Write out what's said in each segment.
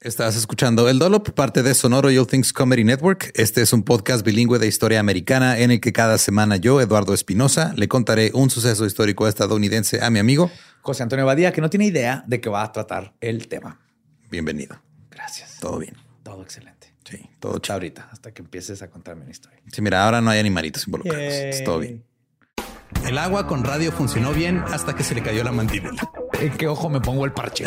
Estás escuchando El Dolo por parte de Sonoro You Things Comedy Network. Este es un podcast bilingüe de historia americana en el que cada semana yo, Eduardo Espinosa, le contaré un suceso histórico estadounidense a mi amigo José Antonio Badía, que no tiene idea de que va a tratar el tema. Bienvenido. Gracias. Todo bien. Todo excelente. Sí, todo Hasta ahorita, hasta que empieces a contarme una historia. Sí, mira, ahora no hay animalitos involucrados. Es todo bien. El agua con radio funcionó bien hasta que se le cayó la mandíbula. ¿En qué ojo me pongo el parche?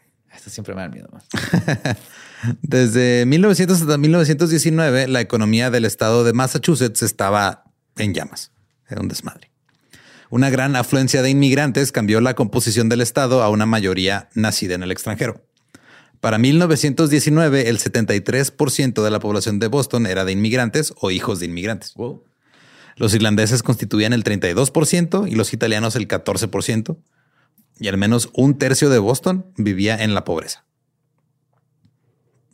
Siempre me da miedo. Desde 1900 hasta 1919, la economía del estado de Massachusetts estaba en llamas. Era un desmadre. Una gran afluencia de inmigrantes cambió la composición del estado a una mayoría nacida en el extranjero. Para 1919, el 73% de la población de Boston era de inmigrantes o hijos de inmigrantes. Los irlandeses constituían el 32% y los italianos el 14%. Y al menos un tercio de Boston vivía en la pobreza.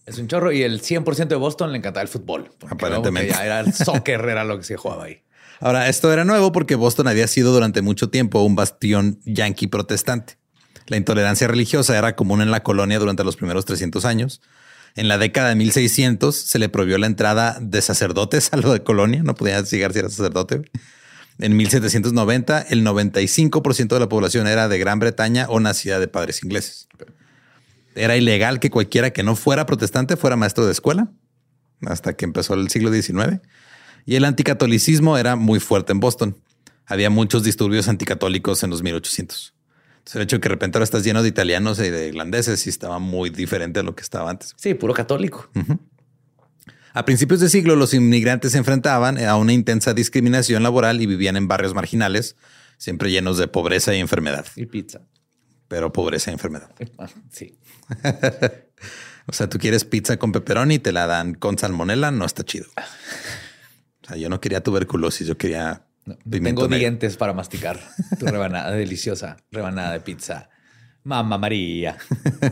Es un chorro y el 100% de Boston le encantaba el fútbol. Aparentemente. ya era el soccer, era lo que se jugaba ahí. Ahora, esto era nuevo porque Boston había sido durante mucho tiempo un bastión yankee protestante. La intolerancia religiosa era común en la colonia durante los primeros 300 años. En la década de 1600 se le prohibió la entrada de sacerdotes a lo de colonia. No podía llegar si era sacerdote. En 1790, el 95% de la población era de Gran Bretaña o nacida de padres ingleses. Era ilegal que cualquiera que no fuera protestante fuera maestro de escuela. hasta que empezó el siglo XIX. Y el anticatolicismo era muy fuerte en Boston. Había muchos disturbios anticatólicos en los 1800. Entonces, el hecho de que de repente ahora estás lleno de italianos y de irlandeses y estaba muy diferente a lo que estaba antes. Sí, puro católico. A principios de siglo, los inmigrantes se enfrentaban a una intensa discriminación laboral y vivían en barrios marginales, siempre llenos de pobreza y enfermedad, Y pizza. pero pobreza y enfermedad. Ah, Sí. O sea, tú quieres pizza con pepperoni y te la dan con salmonela, no está chido. O sea, yo no quería tuberculosis, yo quería No, tengo negro. dientes para masticar tu rebanada deliciosa, rebanada de pizza. Mamma María.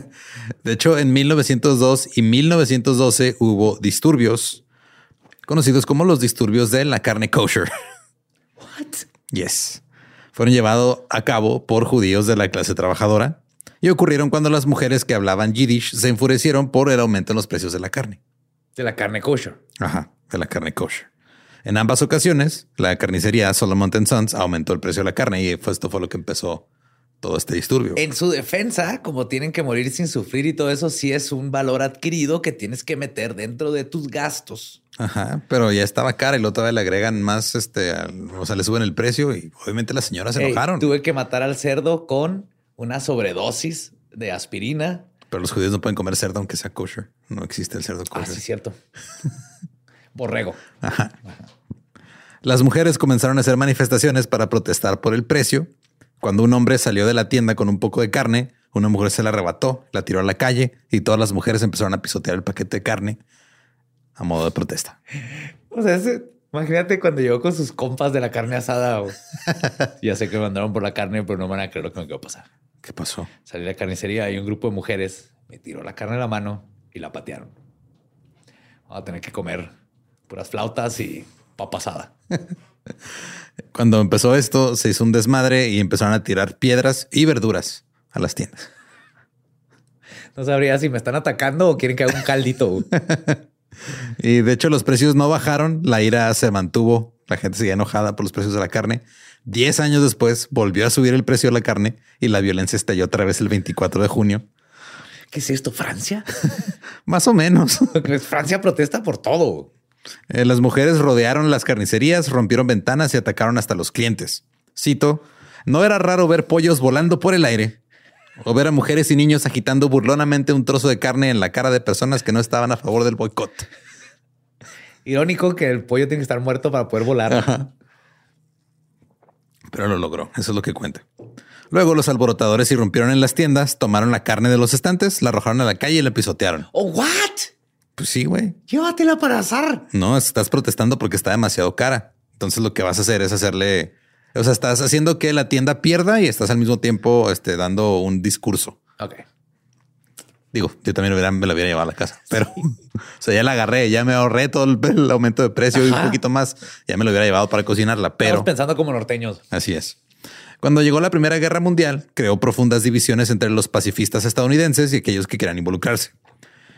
De hecho, en 1902 y 1912 hubo disturbios conocidos como los disturbios de la carne kosher. What? Yes. Fueron llevados a cabo por judíos de la clase trabajadora y ocurrieron cuando las mujeres que hablaban yiddish se enfurecieron por el aumento en los precios de la carne. De la carne kosher. Ajá, de la carne kosher. En ambas ocasiones, la carnicería Solomon Sons aumentó el precio de la carne y esto fue lo que empezó todo este disturbio. En su defensa, como tienen que morir sin sufrir y todo eso, sí es un valor adquirido que tienes que meter dentro de tus gastos. Ajá, pero ya estaba cara y luego todavía le agregan más, este, al- o sea, le suben el precio y obviamente las señoras se Ey, enojaron. tuve que matar al cerdo con una sobredosis de aspirina. Pero los judíos no pueden comer cerdo aunque sea kosher. No existe el cerdo Ah, kosher. sí, cierto. Borrego. Las mujeres comenzaron a hacer manifestaciones para protestar por el precio. Cuando un hombre salió de la tienda con un poco de carne, una mujer se la arrebató, la tiró a la calle y todas las mujeres empezaron a pisotear el paquete de carne a modo de protesta. O sea, ese- imagínate cuando llegó con sus compas de la carne asada. ya sé que me mandaron por la carne, pero no van a creer lo que me quedó pasar. ¿Qué pasó? Salí a la carnicería y un grupo de mujeres me tiró la carne en la mano y la patearon. Vamos a tener que comer puras flautas y papa asada. Cuando empezó esto, se hizo un desmadre y empezaron a tirar piedras y verduras a las tiendas. No sabría si me están atacando o quieren que haga un caldito. Y de hecho los precios no bajaron, la ira se mantuvo, la gente seguía enojada por los precios de la carne. Diez años después volvió a subir el precio de la carne y la violencia estalló otra vez el 24 de junio. ¿Qué es esto? ¿Francia? Más o menos. Francia protesta por todo. Eh, las mujeres rodearon las carnicerías, rompieron ventanas y atacaron hasta los clientes. Cito, no era raro ver pollos volando por el aire o ver a mujeres y niños agitando burlonamente un trozo de carne en la cara de personas que no estaban a favor del boicot. Irónico que el pollo tiene que estar muerto para poder volar. Pero lo logró, eso es lo que cuenta. Luego los alborotadores irrumpieron en las tiendas, tomaron la carne de los estantes, la arrojaron a la calle y la pisotearon. ¿Oh, what? Pues sí, güey. Llévatela para azar. No, estás protestando porque está demasiado cara. Entonces lo que vas a hacer es hacerle, o sea, estás haciendo que la tienda pierda y estás al mismo tiempo este, dando un discurso. Ok. Digo, yo también hubiera- me la hubiera llevado a la casa, pero o sea, ya la agarré, ya me ahorré todo el, el aumento de precio y un poquito más. Ya me lo hubiera llevado para cocinarla, pero Estamos pensando como norteños. Así es. Cuando llegó la Primera Guerra Mundial, creó profundas divisiones entre los pacifistas estadounidenses y aquellos que querían involucrarse.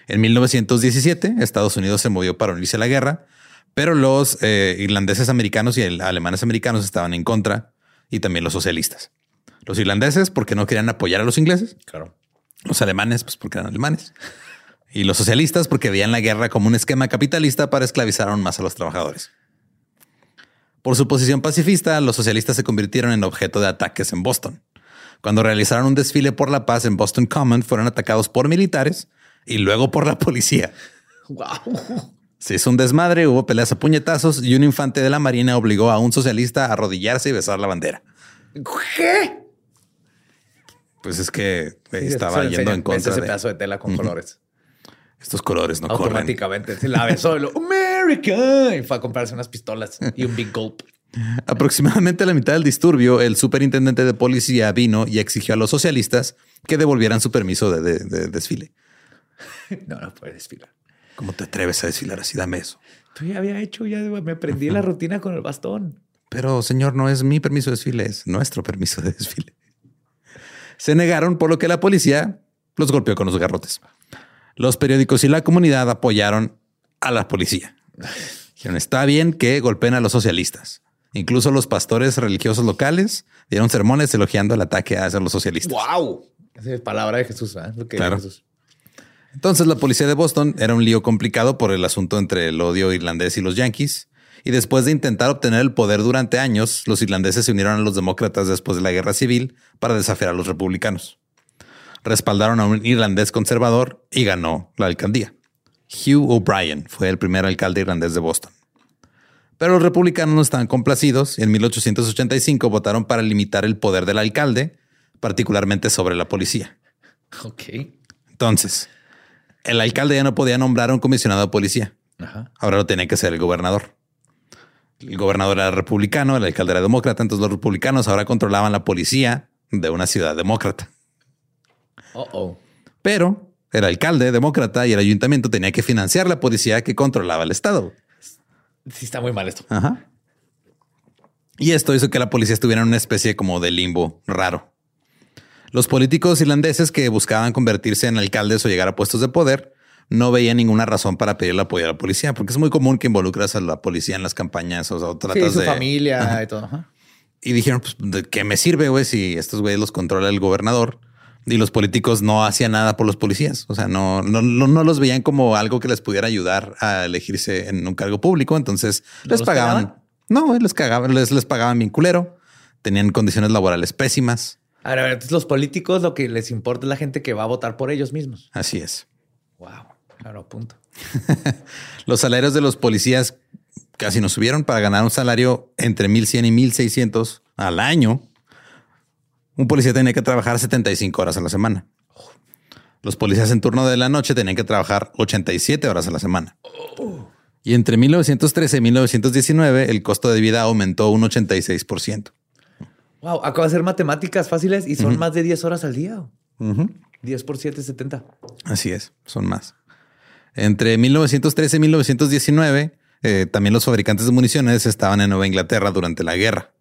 En 1917, Estados Unidos se movió para unirse a la guerra, pero los eh, irlandeses americanos y el- alemanes americanos estaban en contra y también los socialistas. Los irlandeses porque no querían apoyar a los ingleses, Claro. los alemanes pues porque eran alemanes y los socialistas porque veían la guerra como un esquema capitalista para esclavizar aún más a los trabajadores. Por su posición pacifista, los socialistas se convirtieron en objeto de ataques en Boston. Cuando realizaron un desfile por la paz en Boston Common, fueron atacados por militares y luego por la policía. Wow. Se hizo un desmadre, hubo peleas a puñetazos y un infante de la Marina obligó a un socialista a arrodillarse y besar la bandera. ¿Qué? Pues es que estaba yendo enseña, en contra ese de pedazo de tela con colores. estos colores, no corren. Automáticamente se la besó y lo America y fue a comprarse unas pistolas y un big gulp. Aproximadamente a la mitad del disturbio, el superintendente de policía vino y exigió a los socialistas que devolvieran su permiso de, de- de desfile. No, no puede desfilar. ¿Cómo te atreves a desfilar así? Dame eso. Tú ya había hecho, ya me aprendí la rutina con el bastón. Pero señor, no es mi permiso de desfile, es nuestro permiso de desfile. Se negaron, por lo que la policía los golpeó con los garrotes. Los periódicos y la comunidad apoyaron a la policía. Dijeron, está bien que golpeen a los socialistas. Incluso los pastores religiosos locales dieron sermones elogiando el ataque hacia los socialistas. Wow. Esa es palabra de Jesús, ¿verdad? Lo que dijo Claro. Jesús. Entonces la policía de Boston era un lío complicado por el asunto entre el odio irlandés y los yankees. Y después de intentar obtener el poder durante años, los irlandeses se unieron a los demócratas después de la guerra civil para desafiar a los republicanos. Respaldaron a un irlandés conservador y ganó la alcaldía. Hugh O'Brien fue el primer alcalde irlandés de Boston. Pero los republicanos no estaban complacidos y en 1885 votaron para limitar el poder del alcalde, particularmente sobre la policía. Ok. Entonces, el alcalde ya no podía nombrar a un comisionado de policía. Ajá. Ahora lo tenía que ser el gobernador. El gobernador era republicano, el alcalde era demócrata, entonces los republicanos ahora controlaban la policía de una ciudad demócrata. Oh, oh. Pero el alcalde demócrata y el ayuntamiento tenía que financiar la policía que controlaba el estado. Sí, está muy mal esto. Ajá. Y esto hizo que la policía estuviera en una especie como de limbo raro. Los políticos irlandeses que buscaban convertirse en alcaldes o llegar a puestos de poder no veían ninguna razón para pedir el apoyo a la policía, porque es muy común que involucras a la policía en las campañas o, sea, o Sí, tratas su de familia y todo. Ajá. y dijeron, pues, ¿de qué me sirve, güey, si estos güeyes los controla el gobernador? Y los políticos no hacían nada por los policías. O sea, no, no, no, los veían como algo que les pudiera ayudar a elegirse en un cargo público. Entonces ¿No les pagaban. cagaban? No, les cagaban, les, les pagaban bien culero. Tenían condiciones laborales pésimas. A ver, a ver, entonces los políticos lo que les importa es la gente que va a votar por ellos mismos. Así es. Wow. Claro, punto. Los salarios de los policías casi no subieron para ganar un salario entre 1100 y 1600 al año. Un policía tenía que trabajar 75 horas a la semana. Los policías en turno de la noche tenían que trabajar 87 horas a la semana. Y entre 1913 y 1919 el costo de vida aumentó un 86%. Wow, acabo de hacer matemáticas fáciles y son más de 10 horas al día. 10 por 7, 70. Así es, son más. Entre 1913 y 1919, eh, también los fabricantes de municiones estaban en Nueva Inglaterra durante la guerra.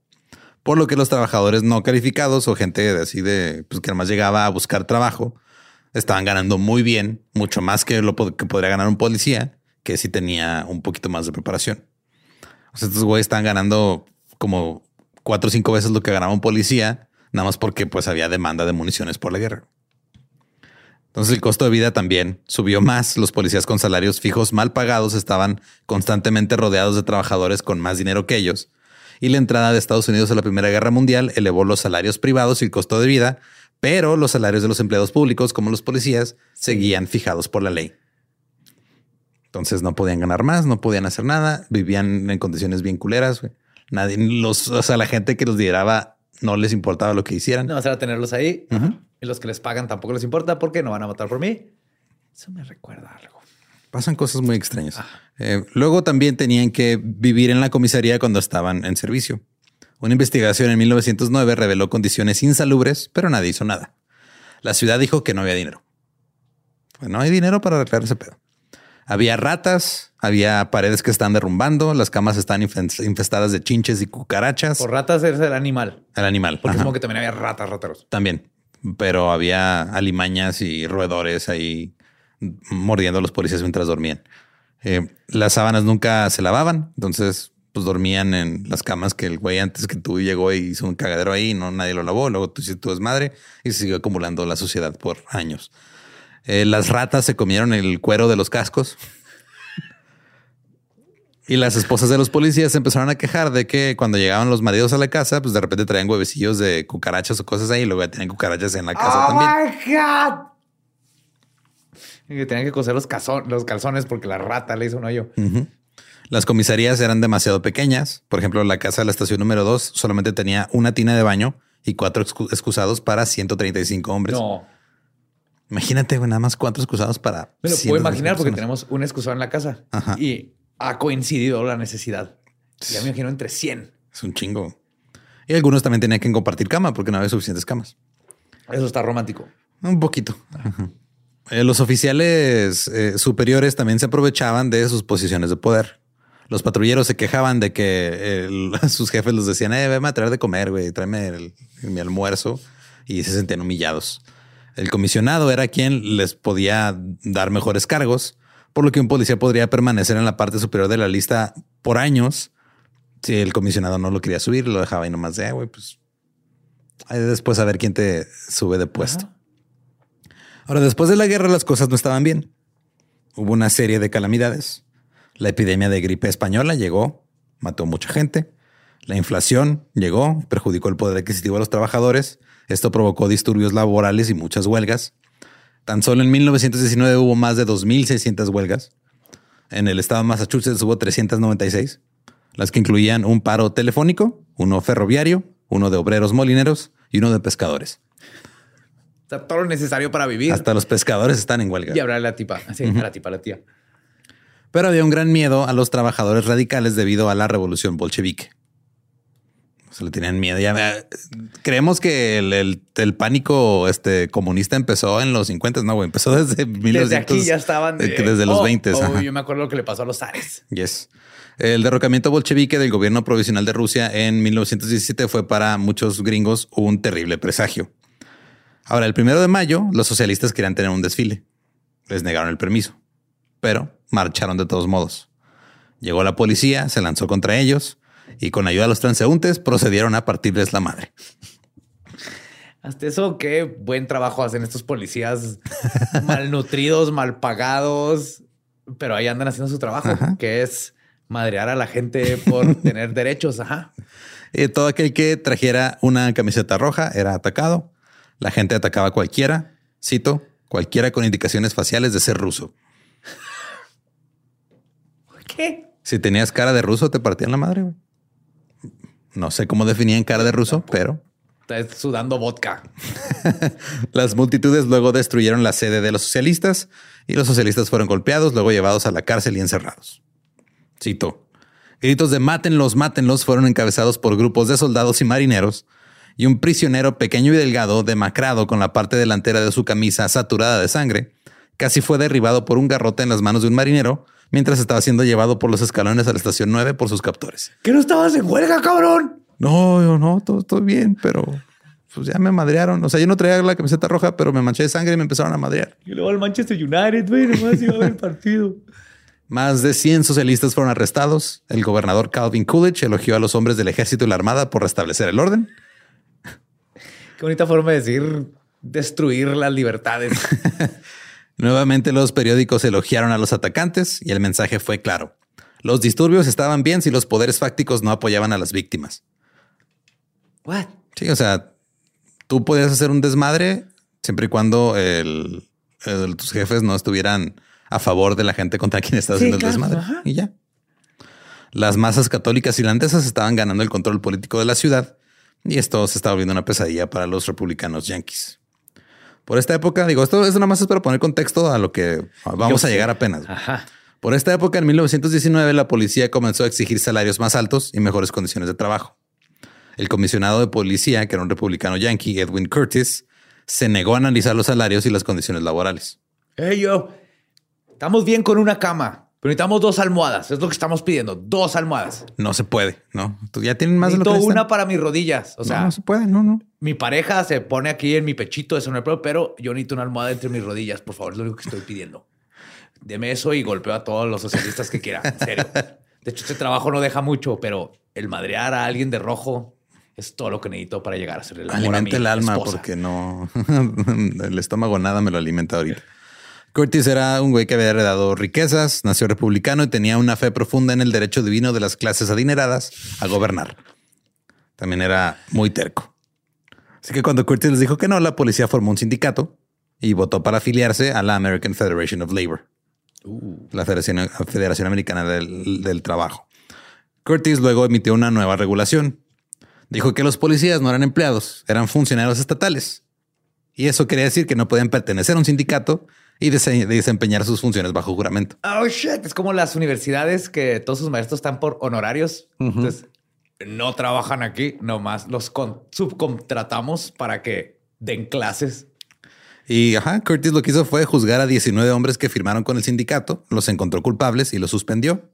Por lo que los trabajadores no calificados o gente de así de pues, que además llegaba a buscar trabajo estaban ganando muy bien, mucho más que lo que podría ganar un policía, que sí tenía un poquito más de preparación. O sea, estos güeyes estaban ganando como cuatro o cinco veces lo que ganaba un policía, nada más porque pues había demanda de municiones por la guerra. Entonces el costo de vida también subió más. Los policías con salarios fijos mal pagados estaban constantemente rodeados de trabajadores con más dinero que ellos. Y la entrada de Estados Unidos a la Primera Guerra Mundial elevó los salarios privados y el costo de vida, pero los salarios de los empleados públicos, como los policías, seguían fijados por la ley. Entonces no podían ganar más, no podían hacer nada, vivían en condiciones bien culeras. Nadie, los, o sea, la gente que los lideraba no les importaba lo que hicieran. No, será tenerlos ahí. Y los que les pagan tampoco les importa porque no van a votar por mí. Eso me recuerda a algo. Pasan cosas muy extrañas. Eh, luego también tenían que vivir en la comisaría cuando estaban en servicio. Una investigación en 1909 reveló condiciones insalubres, pero nadie hizo nada. La ciudad dijo que no había dinero. Pues no hay dinero para arreglar ese pedo. Había ratas, había paredes que están derrumbando, las camas están infestadas de chinches y cucarachas. Por ratas es el animal. El animal. Porque supongo que también había ratas, rateros. También. Pero había alimañas y roedores ahí mordiendo a los policías mientras dormían. Eh, las sábanas nunca se lavaban, entonces pues dormían en las camas que el güey antes que tú llegó y hizo un cagadero ahí, no nadie lo lavó, luego tú hiciste tu desmadre y se siguió acumulando la suciedad por años. Eh, las ratas se comieron el cuero de los cascos. Y las esposas de los policías se empezaron a quejar de que cuando llegaban los maridos a la casa, pues de repente traían huevecillos de cucarachas o cosas ahí y luego ya tenían cucarachas en la casa también. my God. Y que tenían que coser los, calzon- los calzones porque la rata le hizo un hoyo. Las comisarías eran demasiado pequeñas. Por ejemplo, la casa de la estación número 2 solamente tenía una tina de baño y cuatro excu- excusados para 135 hombres. No. Imagínate, güey, nada más cuatro excusados para. Me lo 135 puedo imaginar porque tenemos un excusado en la casa Ajá. y ha coincidido la necesidad. Ya me imagino entre 100. Es un chingo. Y algunos también tenían que compartir cama porque no había suficientes camas. Eso está romántico. Un poquito. Ajá. Eh, los oficiales eh, superiores también se aprovechaban de sus posiciones de poder. Los patrulleros se quejaban de que el- sus jefes les decían, eh, veme a traer de comer, güey, tráeme el- mi almuerzo. Y se sentían humillados. El comisionado era quien les podía dar mejores cargos, por lo que un policía podría permanecer en la parte superior de la lista por años. Si el comisionado no lo quería subir, lo dejaba ahí nomás de, "Eh, güey, pues después a ver quién te sube de puesto. Ahora, después de la guerra, las cosas no estaban bien. Hubo una serie de calamidades. La epidemia de gripe española llegó, mató mucha gente. La inflación llegó, perjudicó el poder adquisitivo de los trabajadores. Esto provocó disturbios laborales y muchas huelgas. Tan solo en 1919 hubo más de 2.600 huelgas. En el estado de Massachusetts hubo 396, las que incluían un paro telefónico, uno ferroviario, uno de obreros molineros y uno de pescadores. O sea, todo lo necesario para vivir. Hasta los pescadores están en huelga. Y hablar a la tipa. Sí, la tipa, la tía. Pero había un gran miedo a los trabajadores radicales debido a la revolución bolchevique. Se le tenían miedo. Ya, eh, creemos que el, el- el pánico este, comunista empezó en los 50, no, güey. Empezó desde 1900. Desde aquí ya estaban. eh, desde los Oh, 20. oh, ajá. yo me acuerdo lo que le pasó a los zares. Yes. El derrocamiento bolchevique del gobierno provisional de Rusia en 1917 fue para muchos gringos un terrible presagio. Ahora, el primero de mayo, los socialistas querían tener un desfile. Les negaron el permiso, pero marcharon de todos modos. Llegó la policía, se lanzó contra ellos y con ayuda de los transeúntes procedieron a partirles la madre. Hasta eso, qué buen trabajo hacen estos policías malnutridos, mal pagados, pero ahí andan haciendo su trabajo, Ajá. que es madrear a la gente por tener derechos. Ajá. Todo aquel que trajera una camiseta roja era atacado. La gente atacaba a cualquiera, cito, cualquiera con indicaciones faciales de ser ruso. ¿Qué? Si tenías cara de ruso, te partían la madre. güey. No sé cómo definían cara de ruso, pero Estás sudando vodka. las multitudes luego destruyeron la sede de los socialistas y los socialistas fueron golpeados, luego llevados a la cárcel y encerrados. Cito. Gritos de mátenlos, mátenlos fueron encabezados por grupos de soldados y marineros y un prisionero pequeño y delgado, demacrado con la parte delantera de su camisa saturada de sangre, casi fue derribado por un garrote en las manos de un marinero mientras estaba siendo llevado por los escalones a la estación 9 por sus captores. ¿Que no estabas en huelga, cabrón? No, yo no, todo, todo bien, pero pues ya me madrearon. O sea, yo no traía la camiseta roja, pero me manché de sangre y me empezaron a madrear. Y luego al Manchester United, güey, nomás iba a ver el partido. Más de 100 socialistas fueron arrestados. El gobernador Calvin Coolidge elogió a los hombres del ejército y la armada por restablecer el orden. Qué bonita forma de decir destruir las libertades. Nuevamente los periódicos elogiaron a los atacantes y el mensaje fue claro. Los disturbios estaban bien si los poderes fácticos no apoyaban a las víctimas. What? Sí, o sea, tú podías hacer un desmadre siempre y cuando el- el- tus jefes no estuvieran a favor de la gente contra quien estás Sí, haciendo claro, el desmadre. ajá. Y ya. Las masas católicas irlandesas estaban ganando el control político de la ciudad y esto se estaba volviendo una pesadilla para los republicanos yanquis. Por esta época, digo, esto es nada más es para poner contexto a lo que vamos Yo a sé. llegar apenas. Ajá. Por esta época, en 1919, la policía comenzó a exigir salarios más altos y mejores condiciones de trabajo. El comisionado de policía, que era un republicano yankee, Edwin Curtis, se negó a analizar los salarios y las condiciones laborales. Hey, yo, estamos bien con una cama, pero necesitamos dos almohadas. Es lo que estamos pidiendo, dos almohadas. No se puede, ¿no? Tú ya tienen más de lo que Necesito una para mis rodillas. O No, sea, no se puede, no, no. mi pareja se pone aquí en mi pechito, eso no hay problema, pero yo necesito una almohada entre mis rodillas, por favor, es lo único que estoy pidiendo. Deme eso y golpeo a todos los socialistas que quiera, en serio. De hecho, este trabajo no deja mucho, pero el madrear a alguien de rojo es todo lo que necesito para llegar a ser el amor a mi Alimenta el alma esposa. porque no, el estómago nada me lo alimenta ahorita. Curtis era un güey que había heredado riquezas, nació republicano y tenía una fe profunda en el derecho divino de las clases adineradas a gobernar. También era muy terco. Así que cuando Curtis les dijo que no, la policía formó un sindicato y votó para afiliarse a la American Federation of Labor, la Federación, Federación Americana del, del Trabajo. Curtis luego emitió una nueva regulación. Dijo que los policías no eran empleados, eran funcionarios estatales. Y eso quería decir que no podían pertenecer a un sindicato y dese- desempeñar sus funciones bajo juramento. Oh, shit. Es como las universidades que todos sus maestros están por honorarios. Entonces, no trabajan aquí, nomás los con- subcontratamos para que den clases. Y ajá, Curtis lo que hizo fue juzgar a 19 hombres que firmaron con el sindicato, los encontró culpables y los suspendió.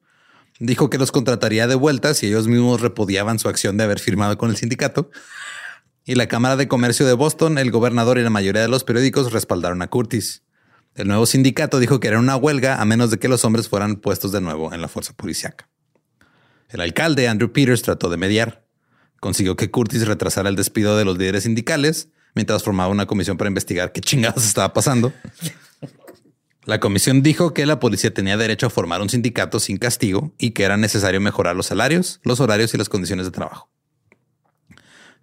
Dijo que los contrataría de vuelta si ellos mismos repudiaban su acción de haber firmado con el sindicato. Y la Cámara de Comercio de Boston, el gobernador y la mayoría de los periódicos respaldaron a Curtis. El nuevo sindicato dijo que era una huelga a menos de que los hombres fueran puestos de nuevo en la fuerza policiaca. El alcalde Andrew Peters trató de mediar. Consiguió que Curtis retrasara el despido de los líderes sindicales mientras formaba una comisión para investigar qué chingados estaba pasando. La comisión dijo que la policía tenía derecho a formar un sindicato sin castigo y que era necesario mejorar los salarios, los horarios y las condiciones de trabajo.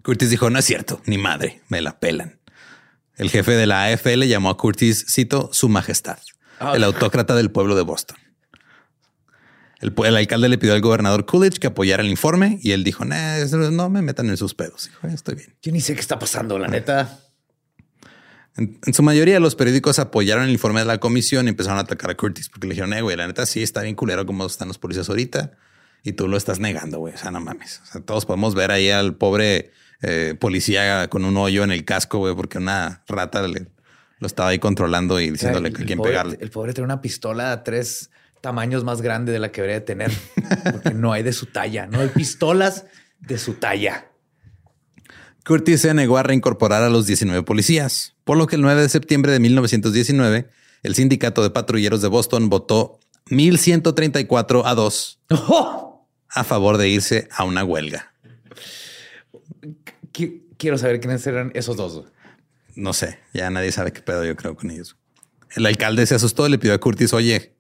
Curtis dijo, no es cierto, ni madre, me la pelan. El jefe de la AFL llamó a Curtis, cito, su majestad, Ah, el autócrata del pueblo de Boston. El, alcalde le pidió al gobernador Coolidge que apoyara el informe y él dijo, "Nah, eso no me metan en sus pedos. Dijo, "Eh, estoy bien. Yo ni sé qué está pasando, la neta. En, en su mayoría, los periódicos apoyaron el informe de la comisión y empezaron a atacar a Curtis porque le dijeron, eh, güey, la neta sí está bien culero como están los policías ahorita y tú lo estás negando, güey. O sea, no mames. O sea, todos podemos ver ahí al pobre eh, policía con un hoyo en el casco, güey, porque una rata le- lo estaba ahí controlando y diciéndole El- a quién pobre- pegarle. El pobre tiene una pistola a tres tamaños más grande de la que debería de tener, porque no hay de su talla. No hay pistolas de su talla. Curtis se negó a reincorporar a los 19 policías, por lo que el 9 de septiembre de 1919, el sindicato de patrulleros de Boston votó 1134 a 2 ¡Oh! a favor de irse a una huelga. Qui- Quiero saber quiénes eran esos dos. No sé, ya nadie sabe qué pedo yo creo con ellos. El alcalde se asustó y le pidió a Curtis, oye,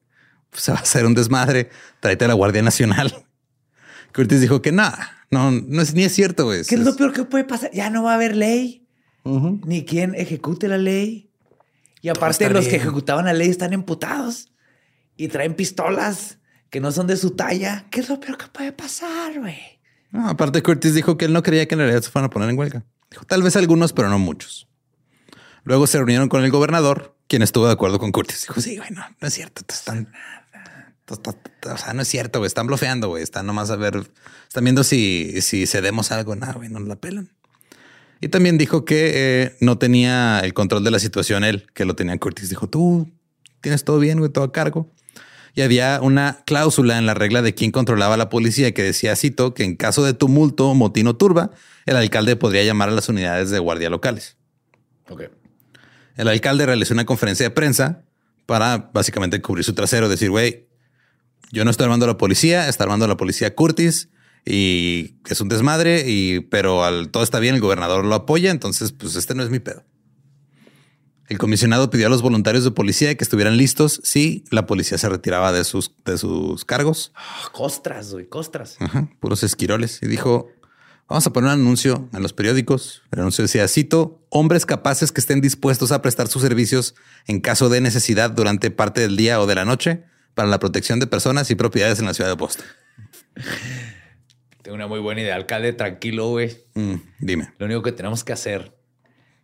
pues, se va a hacer un desmadre, tráete a la Guardia Nacional. Curtis dijo que nada, no, no es ni es cierto, güey. ¿Qué es lo peor que puede pasar? Ya no va a haber ley, ni quien ejecute la ley. Y aparte, los que ejecutaban la ley están emputados y traen pistolas que no son de su talla. ¿Qué es lo peor que puede pasar, güey? No, aparte, Curtis dijo que él no creía que en realidad se fueran a poner en huelga. Dijo, tal vez algunos, pero no muchos. Luego se reunieron con el gobernador, quien estuvo de acuerdo con Curtis. Dijo, sí, güey, no, es cierto. Están, o sea, no es cierto, güey. Están blofeando, güey. Están nomás a ver, están viendo si, si cedemos algo. Nada, güey, no la pelan. Y también dijo que eh, no tenía el control de la situación él, que lo tenía Curtis. Dijo, tú tienes todo bien, güey, todo a cargo. Y había una cláusula en la regla de quién controlaba a la policía que decía, cito, que en caso de tumulto, motín o turba, el alcalde podría llamar a las unidades de guardia locales. Ok. El alcalde realizó una conferencia de prensa para básicamente cubrir su trasero, decir, güey, yo no estoy armando a la policía, está armando a la policía Curtis y es un desmadre, y, pero al, todo está bien, el gobernador lo apoya, entonces pues este no es mi pedo. El comisionado pidió a los voluntarios de policía que estuvieran listos si la policía se retiraba de sus, de sus cargos. Ah, costras, güey, costras. Ajá, puros esquiroles. Y dijo, vamos a poner un anuncio en los periódicos. El anuncio decía, cito, hombres capaces que estén dispuestos a prestar sus servicios en caso de necesidad durante parte del día o de la noche para la protección de personas y propiedades en la ciudad de Boston. Tengo una muy buena idea. Alcalde, tranquilo, güey. Mm, dime. Lo único que tenemos que hacer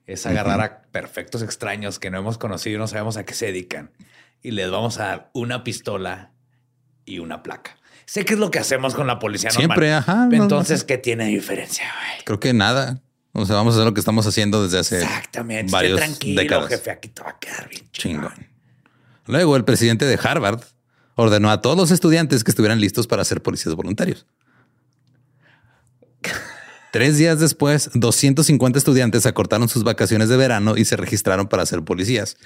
es agarrar a perfectos extraños que no hemos conocido y no sabemos a qué se dedican. Y les vamos a dar una pistola y una placa. Sé que es lo que hacemos con la policía normal. Siempre, ajá, no, Entonces, ¿qué tiene diferencia, güey? Creo que nada. O sea, vamos a hacer lo que estamos haciendo desde hace Exactamente. varios Esté tranquilo, décadas. jefe. Aquí te va a quedar bien chingón. Chingón. Luego, el presidente de Harvard ordenó a todos los estudiantes que estuvieran listos para ser policías voluntarios. Tres días después, 250 estudiantes acortaron sus vacaciones de verano y se registraron para ser policías,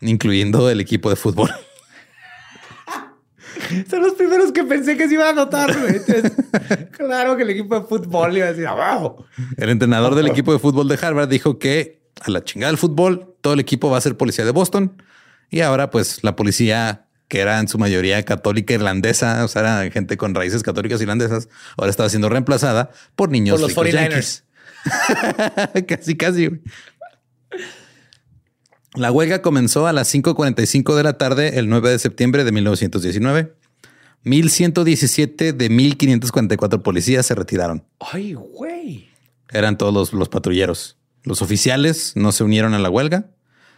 incluyendo el equipo de fútbol. Son los primeros que pensé que se iban a notar, güey. Entonces, claro que el equipo de fútbol iba a decir abajo. El entrenador del equipo de fútbol de Harvard dijo que a la chingada del fútbol, todo el equipo va a ser policía de Boston. Y ahora, pues, la policía, que era en su mayoría católica irlandesa, o sea, era gente con raíces católicas irlandesas, ahora estaba siendo reemplazada por niños Por los ricos 49ers. yankees. casi, casi. La huelga comenzó a las 5.45 de la tarde el 9 de septiembre de 1919. 1117 de 1544 policías se retiraron. Ay, güey. Eran todos los, los patrulleros. Los oficiales no se unieron a la huelga.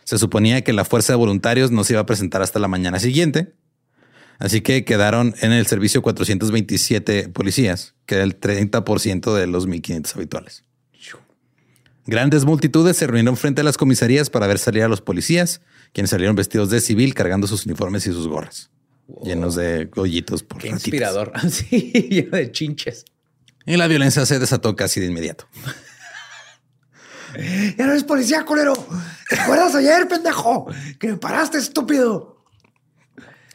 Se suponía que la fuerza de voluntarios no se iba a presentar hasta la mañana siguiente. Así que quedaron en el servicio 427 policías, que era el 30% de los 1500 habituales. Grandes multitudes se reunieron frente a las comisarías para ver salir a los policías, quienes salieron vestidos de civil cargando sus uniformes y sus gorras, llenos de hoyitos por Qué ratitas. inspirador. Sí, lleno de chinches. Y la violencia se desató casi de inmediato. Ya no eres policía, culero. ¿Te acuerdas ayer, pendejo? Que me paraste, estúpido.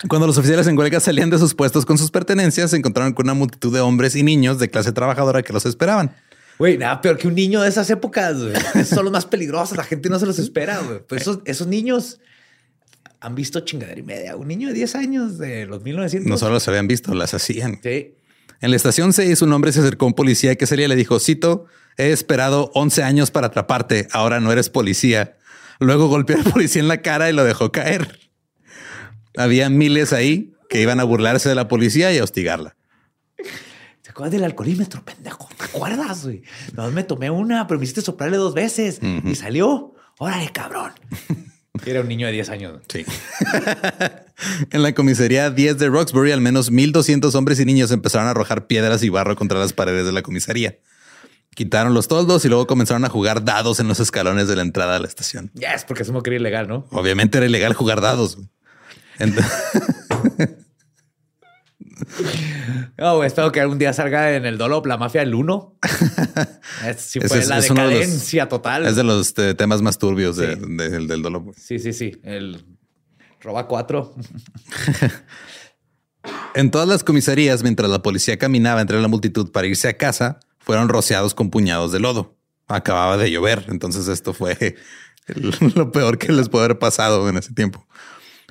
Cuando los oficiales en huelga salían de sus puestos con sus pertenencias, se encontraron con una multitud de hombres y niños de clase trabajadora que los esperaban. Güey, nada peor que un niño de esas épocas. güey. Son los más peligrosos. La gente no se los espera. güey. Pues esos, esos niños han visto chingadera y media. Un niño de 10 años de los 1900. No solo se habían visto, las hacían. Sí. En la estación 6, un hombre se acercó a un policía que sería le dijo, cito, he esperado 11 años para atraparte, ahora no eres policía. Luego golpeó al policía en la cara y lo dejó caer. Había miles ahí que iban a burlarse de la policía y a hostigarla. ¿Te acuerdas del alcoholímetro, pendejo? ¿Te acuerdas, güey? No me tomé una, pero me hiciste soplarle dos veces y salió. Órale, cabrón. Era un niño de 10 años. Sí. en la comisaría 10 de Roxbury, al menos 1.200 hombres y niños empezaron a arrojar piedras y barro contra las paredes de la comisaría. Quitaron los toldos y luego comenzaron a jugar dados en los escalones de la entrada a la estación. Ya es porque somos quería ilegal, ¿no? Obviamente era ilegal jugar dados. güey. Ent- No, espero que algún día salga en el Dolop la mafia del uno. Es, fue es- la es uno de los- decadencia total. es de los eh, temas más turbios de- Sí. de- del- güey. Sí, sí, sí. El roba cuatro. En todas las comisarías, mientras la policía caminaba entre la multitud para irse a casa, fueron rociados con puñados de lodo. Acababa de llover, entonces esto fue el- lo peor que les puede haber pasado en ese tiempo.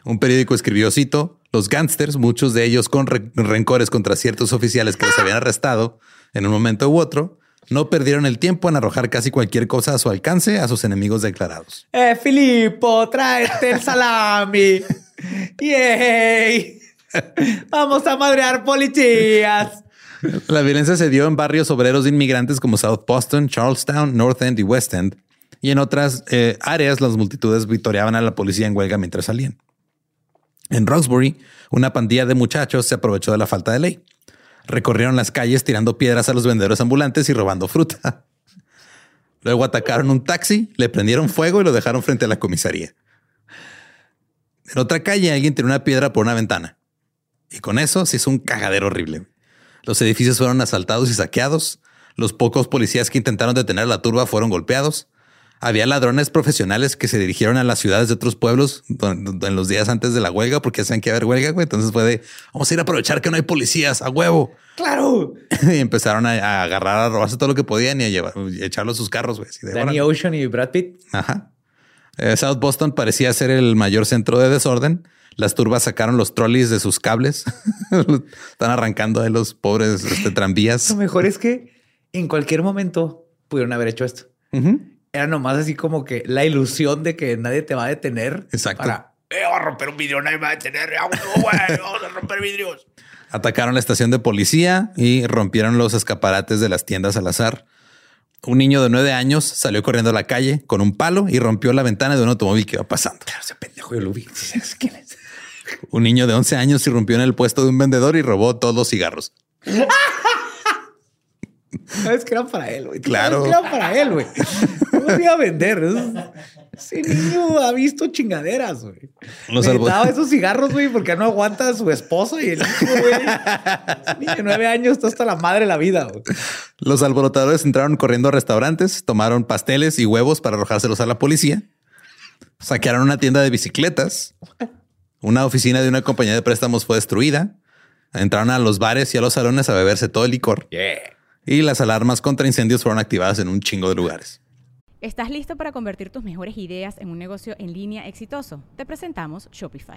Un periódico escribió, cito, los gángsters, muchos de ellos con re- rencores contra ciertos oficiales que los habían arrestado en un momento u otro, no perdieron el tiempo en arrojar casi cualquier cosa a su alcance a sus enemigos declarados. Eh, Filipo, tráete el salami. ¡Yay! Vamos a madrear policías. La violencia se dio en barrios obreros de inmigrantes como South Boston, Charlestown, North End y West End. Y en otras eh, áreas, las multitudes victoriaban a la policía en huelga mientras salían. En Roxbury, una pandilla de muchachos se aprovechó de la falta de ley. Recorrieron las calles tirando piedras a los vendedores ambulantes y robando fruta. Luego atacaron un taxi, le prendieron fuego y lo dejaron frente a la comisaría. En otra calle, alguien tiró una piedra por una ventana. Y con eso se hizo un cagadero horrible. Los edificios fueron asaltados y saqueados. Los pocos policías que intentaron detener a la turba fueron golpeados. Había ladrones profesionales que se dirigieron a las ciudades de otros pueblos en los días antes de la huelga porque hacían que haber huelga. güey. Entonces fue de vamos a ir a aprovechar que no hay policías a huevo. ¡Claro! y empezaron a, a agarrar, a robarse todo lo que podían y a llevar, y echarlo a sus carros. güey. Danny. Ocean y Brad Pitt. Ajá. Eh, South Boston parecía ser el mayor centro de desorden. Las turbas sacaron los trolleys de sus cables. Están arrancando de los pobres este, tranvías. Lo mejor es que en cualquier momento pudieron haber hecho esto. Era nomás así como que la ilusión de que nadie te va a detener. Exacto. Para, eh, a romper un vidrio, nadie me va a detener. Güey, vamos a romper vidrios. Atacaron la estación de policía y rompieron los escaparates de las tiendas al azar. Un niño de nueve años salió corriendo a la calle con un palo y rompió la ventana de un automóvil que iba pasando. Claro, ese pendejo yo lo vi. ¿Sabes quién es? Un niño de 11 años irrumpió en el puesto de un vendedor y robó todos los cigarros. Sabes que eran para él, güey. Claro. que eran para él, güey. No los iba a vender. Ese niño ha visto chingaderas, güey. Los Necesitaba esos cigarros, güey, porque no aguanta a su esposa y el niño, güey. Ese niño de nueve años está hasta la madre de la vida, güey. Los alborotadores entraron corriendo a restaurantes, tomaron pasteles y huevos para arrojárselos a la policía. Saquearon una tienda de bicicletas. Una oficina de una compañía de préstamos fue destruida. Entraron a los bares y a los salones a beberse todo el licor. Yeah. Y las alarmas contra incendios fueron activadas en un chingo de lugares. ¿Estás listo para convertir tus mejores ideas en un negocio en línea exitoso? Te presentamos Shopify.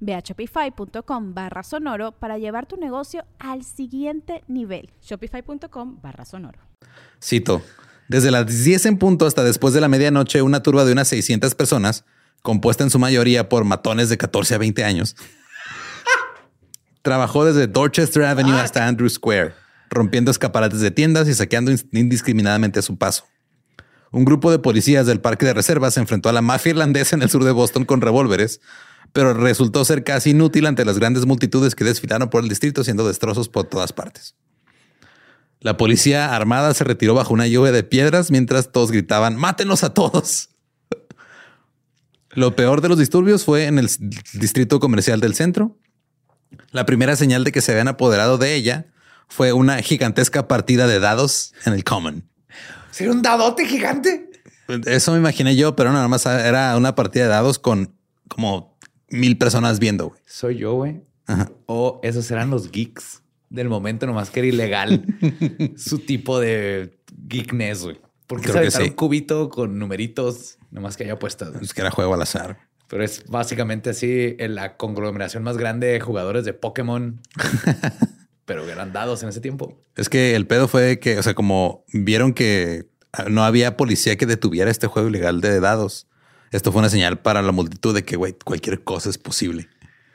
Ve a shopify.com barra sonoro para llevar tu negocio al siguiente nivel. Shopify.com barra sonoro. Cito. Desde las 10 en punto hasta después de la medianoche, una turba de unas 600 personas, compuesta en su mayoría por matones de 14 a 20 años, trabajó desde Dorchester Avenue hasta Andrew Square. rompiendo escaparates de tiendas y saqueando indiscriminadamente a su paso. Un grupo de policías del parque de reserva se enfrentó a la mafia irlandesa en el sur de Boston con revólveres, pero resultó ser casi inútil ante las grandes multitudes que desfilaron por el distrito haciendo destrozos por todas partes. La policía armada se retiró bajo una lluvia de piedras mientras todos gritaban, mátenos a todos. Lo peor de los disturbios fue en el distrito comercial del centro. La primera señal de que se habían apoderado de ella fue una gigantesca partida de dados en el Common. ¿Sería un dadote gigante? Eso me imaginé yo, pero nada más era una partida de dados con como mil personas viendo. güey. Soy yo, güey. O esos eran los geeks del momento, nomás que era ilegal su tipo de geekness, güey. Porque Creo se que sí. un cubito con numeritos, nomás que haya puestas. güey. Es que era juego al azar. Pero es básicamente así en la conglomeración más grande de jugadores de Pokémon. pero eran dados en ese tiempo. Es que el pedo fue que, o sea, como vieron que no había policía que detuviera este juego ilegal de dados. Esto fue una señal para la multitud de que, güey, cualquier cosa es posible.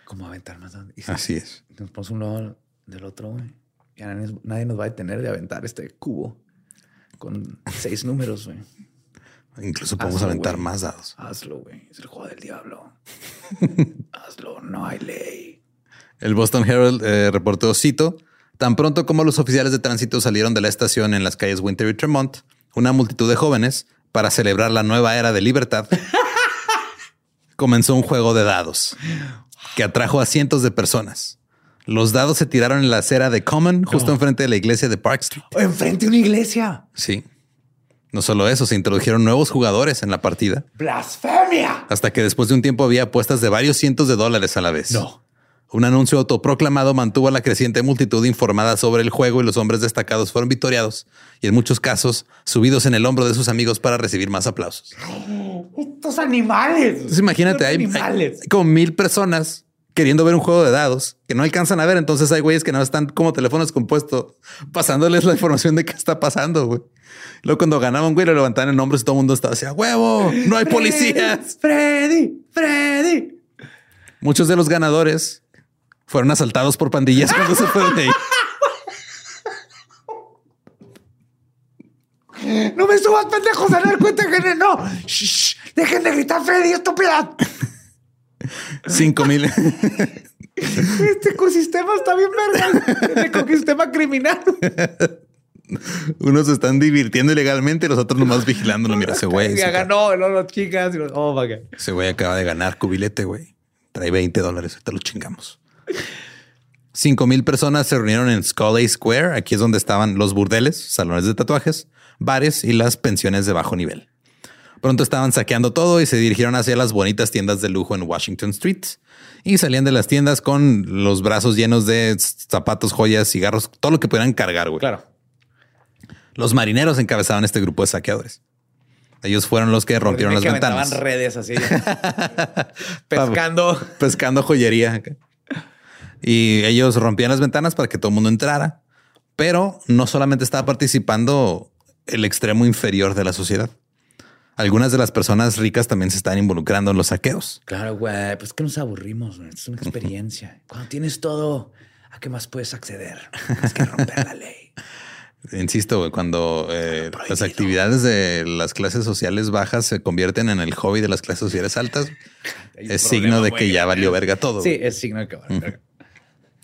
¿Cómo aventar más si Así es. Nos ponemos uno del otro, güey. Ya nadie, nadie nos va a detener de aventar este cubo con seis números, güey. Incluso podemos Hazlo, aventar más dados. Hazlo, güey. Es el juego del diablo. Hazlo, no hay ley. El Boston Herald eh, reportó, cito, tan pronto como los oficiales de tránsito salieron de la estación en las calles Winter y Tremont, una multitud de jóvenes, para celebrar la nueva era de libertad, comenzó un juego de dados que atrajo a cientos de personas. Los dados se tiraron en la acera de Common, justo enfrente de la iglesia de Park Street. Enfrente a una iglesia. Sí. No solo eso, se introdujeron nuevos jugadores en la partida, ¡Blasfemia! hasta que después de un tiempo había apuestas de varios cientos de dólares a la vez. No. Un anuncio autoproclamado mantuvo a la creciente multitud informada sobre el juego y los hombres destacados fueron victoriados y en muchos casos subidos en el hombro de sus amigos para recibir más aplausos. Estos animales. Entonces imagínate, hay, hay como mil personas queriendo ver un juego de dados que no alcanzan a ver. Entonces hay güeyes que no están como teléfonos compuestos pasándoles la información de qué está pasando. Güey. Luego cuando ganaban, güey, lo levantaban en hombros y todo el mundo estaba así, "A huevo, no hay policías. Freddy, Freddy. Muchos de los ganadores fueron asaltados por pandillas cuando se fueron de ahí. No me subas, pendejos, a dar cuenta que no. Shh, dejen de gritar, Freddy, estúpida. Cinco mil. Este ecosistema está bien verga. El ecosistema criminal. Unos se están divirtiendo ilegalmente los otros nomás vigilándolo. Mira, ese güey. Ya ganó, no, las chicas. Oh, my God. ese güey acaba de ganar cubilete, güey. Trae 20 dólares. Ahorita lo chingamos. Cinco mil personas se reunieron en Scully Square. Aquí es donde estaban los burdeles, salones de tatuajes, bares y las pensiones de bajo nivel. Pronto estaban saqueando todo y se dirigieron hacia las bonitas tiendas de lujo en Washington Street. Y salían de las tiendas con los brazos llenos de zapatos, joyas, cigarros, todo lo que pudieran cargar, güey. Claro. Los marineros encabezaban este grupo de saqueadores. Ellos fueron los que rompieron las que ventanas. redes así. pescando. Pescando joyería. Y ellos rompían las ventanas para que todo el mundo entrara. Pero no solamente estaba participando el extremo inferior de la sociedad. Algunas de las personas ricas también se están involucrando en los saqueos. Claro, güey. Pues que nos aburrimos. güey. Es una experiencia. Cuando tienes todo, ¿a qué más puedes acceder? Es que romper la ley. Insisto, güey, cuando eh, las actividades de las clases sociales bajas se convierten en el hobby de las clases sociales altas, es problema signo de que ya valió verga todo. Sí, es signo de que vale verga.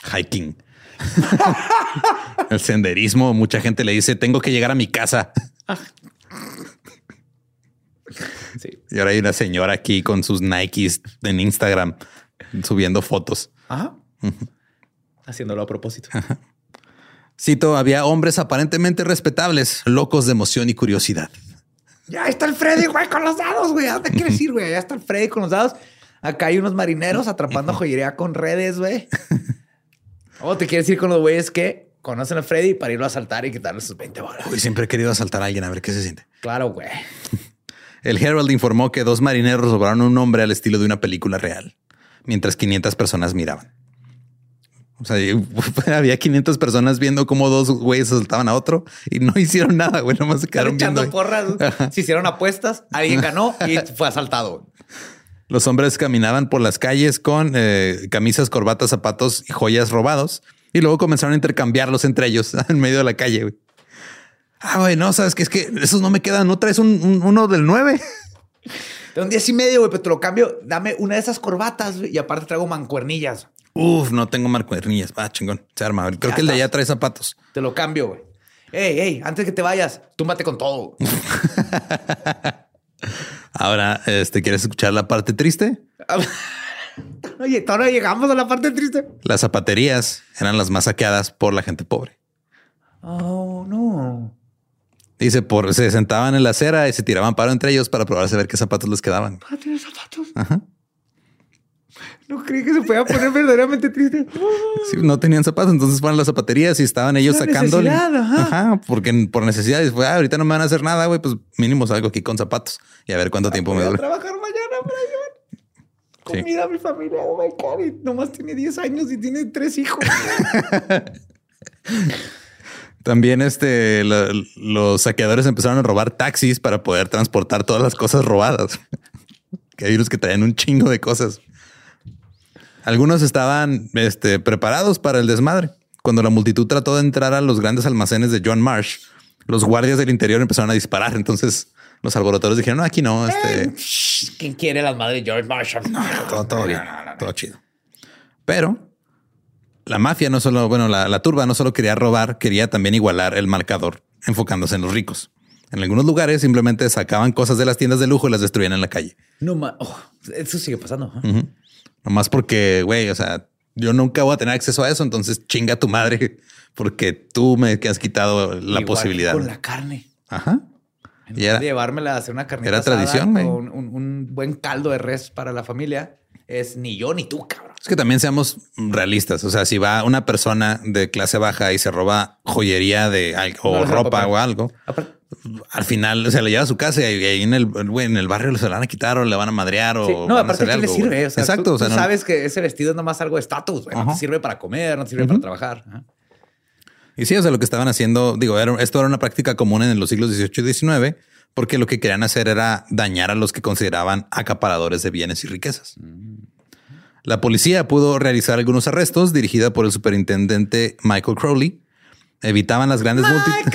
Hiking. el senderismo, mucha gente le dice, tengo que llegar a mi casa. Sí. Y ahora hay una señora aquí con sus Nikes en Instagram subiendo fotos. Ajá. Haciéndolo a propósito. Cito, había hombres aparentemente respetables, locos de emoción y curiosidad. Ya está el Freddy, güey, con los dados, güey. ¿A dónde quieres ir, güey? Ya está el Freddy con los dados. Acá hay unos marineros atrapando joyería con redes, güey. O te quieres ir con los güeyes que conocen a Freddy para irlo a asaltar y quitarle sus 20 bolas. Uy, siempre he querido asaltar a alguien a ver qué se siente. Claro, güey. El Herald informó que dos marineros robaron un hombre al estilo de una película real, mientras 500 personas miraban. O sea, había 500 personas viendo cómo dos güeyes asaltaban a otro y no hicieron nada, güey. Nomás se quedaron Están viendo. echando porras. Se hicieron apuestas, alguien ganó y fue asaltado. Los hombres caminaban por las calles con eh, camisas, corbatas, zapatos y joyas robados Y luego comenzaron a intercambiarlos entre ellos en medio de la calle. güey. Ah, güey, no, sabes que es que esos no me quedan. ¿No traes un, un- uno del 9? Tengo un 10 y medio, güey, pero te lo cambio. Dame una de esas corbatas güey, y aparte traigo mancuernillas. Uf, no tengo marcuernillas. Va, chingón. Se arma. Creo Ya que el de allá trae zapatos. Te lo cambio, güey. Ey, ey, antes que te vayas, túmbate con todo. Ahora, este, ¿quieres escuchar la parte triste? Oye, todavía llegamos a la parte triste. Las zapaterías eran las más saqueadas por la gente pobre. Oh, no. Dice, por, se sentaban en la acera y se tiraban paro entre ellos para probarse a ver qué zapatos les quedaban. Ah, ¿tienes zapatos? Ajá. No creí que se podía poner verdaderamente triste. Sí, no tenían zapatos, entonces fueron a las zapaterías y estaban ellos necesidad, ajá. porque por necesidad. Y fue, "Ah, ahorita no me van a hacer nada, güey, pues mínimo salgo aquí con zapatos y a ver cuánto tiempo me dura. trabajar mañana para llevar Sí. comida a mi familia. Oh my God. Y nomás tiene 10 años y tiene tres hijos. También este, la- los saqueadores empezaron a robar taxis para poder transportar todas las cosas robadas. que hay unos que traían un chingo de cosas. Algunos estaban este, preparados para el desmadre. Cuando la multitud trató de entrar a los grandes almacenes de John Marsh, los guardias del interior empezaron a disparar. Entonces los alborotadores dijeron, no, aquí no, este, Shh, ¿Quién quiere las madres de George Marshall? todo, todo bien, todo chido. Pero la mafia no solo, bueno, la, la turba no solo quería robar, quería también igualar el marcador, enfocándose en los ricos. En algunos lugares simplemente sacaban cosas de las tiendas de lujo y las destruían en la calle. No ma- oh, eso sigue pasando. ¿eh? Nomás porque, güey, o sea, yo nunca voy a tener acceso a eso, entonces chinga tu madre porque tú me has quitado la Igual posibilidad. Con la carne. Ajá. Y era, Llevármela a hacer una carnita era asada tradición, güey. con un, un buen caldo de res para la familia. Es ni yo ni tú, cabrón. es que también seamos realistas. O sea, si va una persona de clase baja y se roba joyería de No o a ropa papá. o algo, Aparte- al final o sea, le lleva a su casa y ahí en el, en el barrio se la van a quitar o le van a madrear o Sí, No, van a aparte, hacerle ¿qué le sirve? O sea, Exacto. Tú, o sea, tú no- sabes que ese vestido es nomás algo de estatus. No te sirve para comer, no te sirve para trabajar. Ajá. Y sí, o sea, lo que estaban haciendo, digo, era- esto era una práctica común en los siglos XVIII y XIX, porque lo que querían hacer era dañar a los que consideraban acaparadores de bienes y riquezas. La policía pudo realizar algunos arrestos dirigida por el superintendente Michael Crowley. Evitaban las grandes multitudes,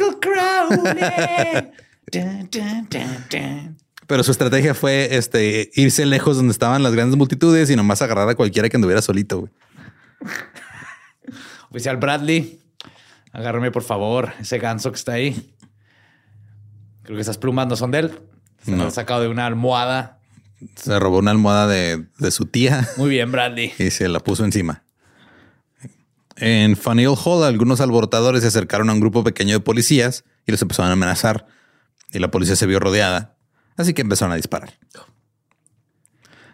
Dun, dun, dun. pero su estrategia fue este, irse lejos donde estaban las grandes multitudes y nomás agarrar a cualquiera que anduviera solito. güey. Oficial Bradley, agárrame por favor ese ganso que está ahí. Creo que esas plumas no son de él. Se No. lo han sacado de una almohada. Se robó una almohada de, de su tía. Muy bien, Bradley. y se la puso encima. En Faneuil Hall, algunos alborotadores se acercaron a un grupo pequeño de policías y los empezaron a amenazar. Y la policía se vio rodeada, así que empezaron a disparar.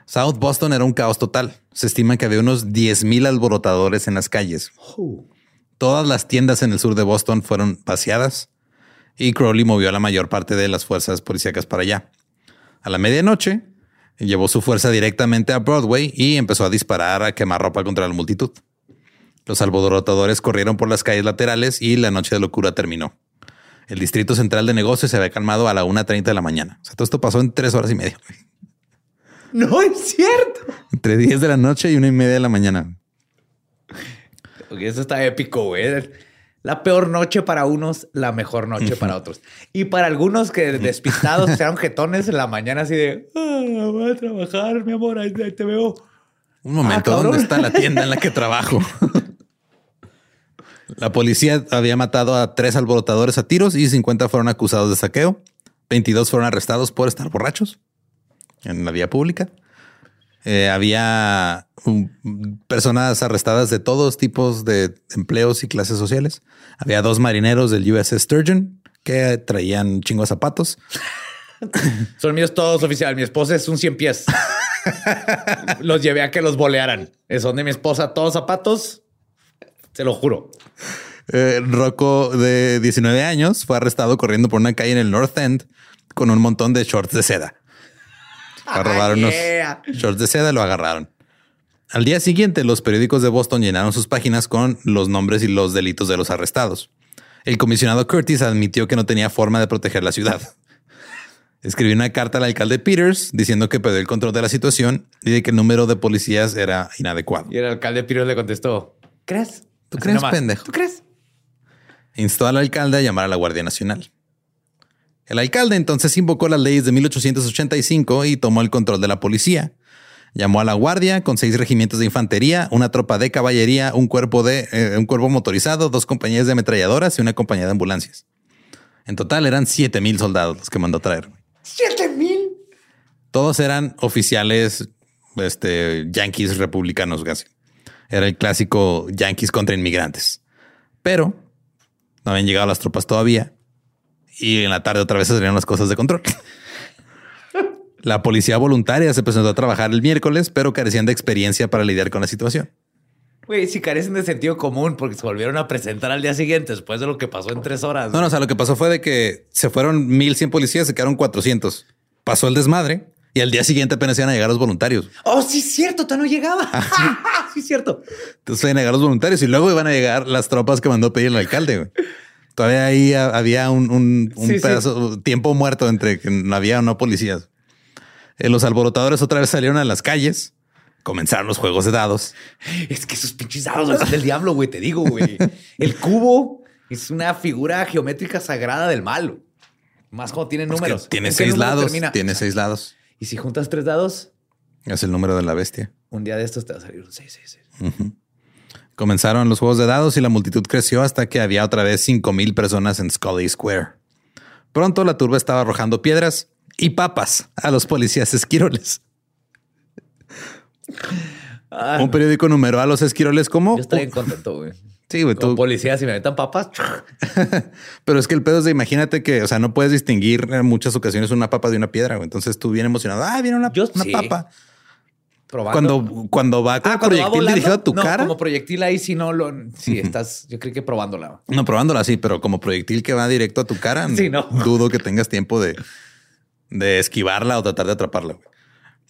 South Boston era un caos total. Se estima que había unos 10.000 alborotadores en las calles. Todas las tiendas en el sur de Boston fueron vaciadas y Crowley movió a la mayor parte de las fuerzas policíacas para allá. A la medianoche, llevó su fuerza directamente a Broadway y empezó a disparar a quemarropa contra la multitud. Los alborotadores corrieron por las calles laterales y la noche de locura terminó. El distrito central de negocios se había calmado a la 1.30 de la mañana. O sea, todo esto pasó en tres horas y media. No es cierto. Entre 10 de la noche y una y media de la mañana. Eso está épico, güey. La peor noche para unos, la mejor noche para otros. Y para algunos que despistados sean jetones en la mañana así de, ah, voy a trabajar, mi amor, ahí te veo. Un momento, Ah. ¿dónde está la tienda en la que trabajo? la policía había matado a tres alborotadores a tiros y 50 fueron acusados de saqueo. 22 fueron arrestados por estar borrachos en la vía pública. Eh, había um, personas arrestadas de todos tipos de empleos y clases sociales. Había dos marineros del USS Sturgeon que traían un chingo de zapatos. Son míos todos, oficial. Mi esposa es un 100 pies. los llevé a que los bolearan. Son de mi esposa, todos zapatos. Se lo juro. Eh, Rocco, de 19 años, fue arrestado corriendo por una calle en el North End con un montón de shorts de seda. Unos yeah. shorts de seda y lo agarraron. Al día siguiente, los periódicos de Boston llenaron sus páginas con los nombres y los delitos de los arrestados. El comisionado Curtis admitió que no tenía forma de proteger la ciudad. Escribió una carta al alcalde Peters diciendo que perdió el control de la situación y de que el número de policías era inadecuado. Y el alcalde Piros le contestó, ¿crees? ¿Tú Así crees, nomás. pendejo? ¿Tú crees? Instó al alcalde a llamar a la Guardia Nacional. El alcalde entonces invocó las leyes de 1885 y tomó el control de la policía. Llamó a la guardia con seis regimientos de infantería, una tropa de caballería, un cuerpo de eh, un cuerpo motorizado, dos compañías de ametralladoras y una compañía de ambulancias. En total eran 7 mil soldados los que mandó a traer. ¿Siete mil? Todos eran oficiales, este, yanquis republicanos casi. Era el clásico yanquis contra inmigrantes. Pero no habían llegado las tropas todavía. Y en la tarde otra vez se salieron las cosas de control. La policía voluntaria se presentó a trabajar el miércoles, pero carecían de experiencia para lidiar con la situación. Güey, si carecen de sentido común porque se volvieron a presentar al día siguiente después de lo que pasó en tres horas. No, no, o sea, lo que pasó fue de que se fueron 1100 policías, se quedaron 400. Pasó el desmadre y al día siguiente apenas iban a llegar los voluntarios. Oh, sí, es cierto, todavía no llegaba. sí, es cierto. Entonces iban a llegar los voluntarios y luego iban a llegar las tropas que mandó pedir el alcalde. güey. Todavía ahí ha- había un, un- un Sí, sí. pedazo, tiempo muerto entre que no había o no policías. Eh, los alborotadores otra vez salieron a las calles. Comenzaron los juegos de dados. Es que esos pinches dados son del diablo, güey, te digo, güey. El cubo es una figura geométrica sagrada del mal. Más cuando tiene Pues números. tiene ¿En qué seis lados. Tiene seis lados. Y si juntas tres dados, Es el número de la bestia. un día de estos te va a salir un 6, 6, 6. Comenzaron los juegos de dados y la multitud creció hasta que había otra vez 5 mil personas en Scully Square. Pronto la turba estaba arrojando piedras y papas a los policías esquiroles. Un periódico numeró a los esquiroles como. Yo estoy contento, güey. Sí, güey, Como tú- policía, si me metan papas, Pero es que el pedo es de imagínate que, o sea, no puedes distinguir en muchas ocasiones una papa de una piedra. güey. Entonces tú bien emocionado. Ah, viene una, Yo una sí. papa. probando. Cuando, cuando va Ah, va proyectil dirigido a tu No, cara. Como proyectil ahí sí no lo. Sí, estás. Yo creo que probándola. No, probándola así, pero como proyectil que va directo a tu cara, Sí, no. dudo que tengas tiempo de, de esquivarla o tratar de atraparla. güey.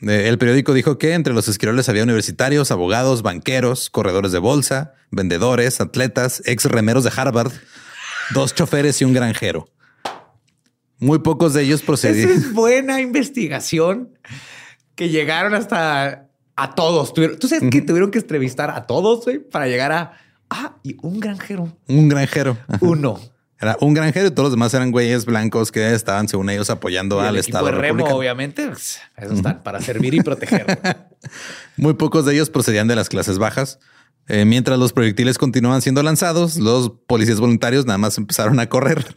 De- El periódico dijo que entre los esquiroles había universitarios, abogados, banqueros, corredores de bolsa, vendedores, atletas, ex remeros de Harvard, dos choferes y un granjero. Muy pocos de ellos Esa procedían. es buena investigación que llegaron hasta a todos. Tuvieron- Tú sabes que tuvieron que entrevistar a todos para llegar a. Ah, y un granjero. Un granjero. Uno. Era un granjero y todos los demás eran güeyes blancos que estaban, según ellos, apoyando Y al el Estado de remo, obviamente. pues, Eso están para servir y proteger. Muy pocos de ellos procedían de las clases bajas. Eh, mientras los proyectiles continuaban siendo lanzados, los policías voluntarios nada más empezaron a correr.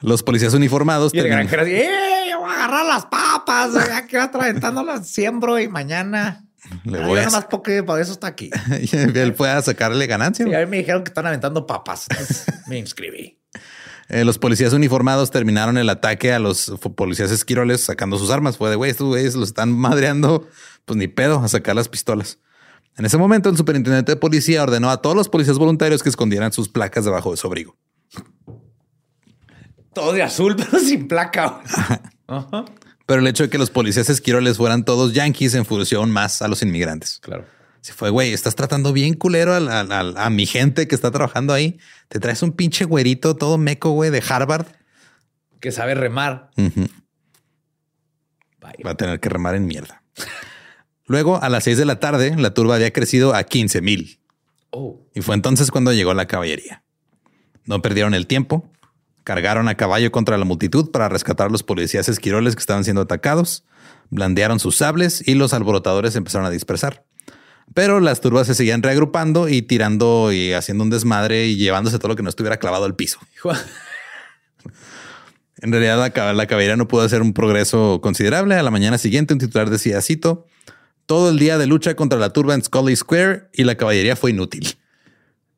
Los policías uniformados y el termin- granjero así, ¡eh! Yo voy a agarrar las papas. Ya que aventando las siembro y mañana. Le voy a nomás porque para eso está aquí. y él fue a sacarle ganancia. Y a mí me dijeron que están aventando papas. Entonces, me inscribí. Eh, los policías uniformados terminaron el ataque a los policías esquiroles sacando sus armas. Fue de güey, estos güeyes los están madreando. Pues ni pedo a sacar las pistolas. En ese momento, el superintendente de policía ordenó a todos los policías voluntarios que escondieran sus placas debajo de su abrigo. Todo de azul, pero sin placa. Ajá. Pero el hecho de que los policías esquiroles fueran todos yanquis enfureció aún más a los inmigrantes. Claro. Si fue, güey, estás tratando bien culero a, mi gente que está trabajando ahí. Te traes un pinche güerito todo meco, güey, de Harvard. Que sabe remar. Va a tener que remar en mierda. Luego, a las seis de la tarde, la turba había crecido a 15 mil. Oh. Y fue entonces cuando llegó la caballería. No perdieron el tiempo. Cargaron a caballo contra la multitud para rescatar a los policías esquiroles que estaban siendo atacados. Blandearon sus sables y los alborotadores empezaron a dispersar. Pero las turbas se seguían reagrupando y tirando y haciendo un desmadre y llevándose todo lo que no estuviera clavado al piso. En realidad, la caballería no pudo hacer un progreso considerable. A la mañana siguiente, un titular decía, cito, todo el día de lucha contra la turba en Scully Square y la caballería fue inútil.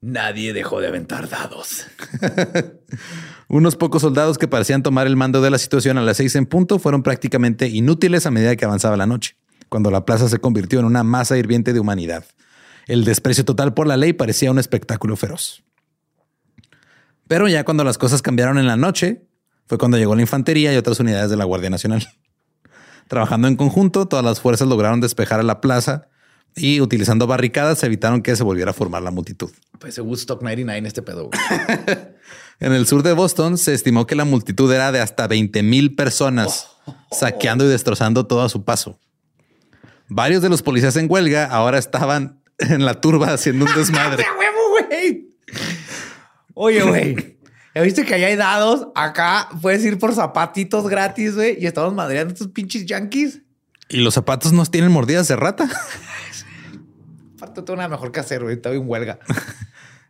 Nadie dejó de aventar dados. Unos pocos soldados que parecían tomar el mando de la situación a las seis en punto fueron prácticamente inútiles a medida que avanzaba la noche, cuando la plaza se convirtió en una masa hirviente de humanidad. El desprecio total por la ley parecía un espectáculo feroz. Pero ya cuando las cosas cambiaron en la noche, fue cuando llegó la infantería y otras unidades de la Guardia Nacional. Trabajando en conjunto, todas las fuerzas lograron despejar a la plaza y utilizando barricadas evitaron que se volviera a formar la multitud. Pues Woodstock 99 este pedo. En el sur de Boston se estimó que la multitud era de hasta 20 mil personas saqueando y destrozando todo a su paso. Varios de los policías en huelga ahora estaban en la turba haciendo un desmadre. ¡A huevo, güey! Oye, güey. ¿Ya viste que allá hay dados? Acá puedes ir por zapatitos gratis, güey. Y estamos madreando estos pinches yankees. ¿Y los zapatos no tienen mordidas de rata? Tengo una mejor que hacer, güey. Estaba en huelga.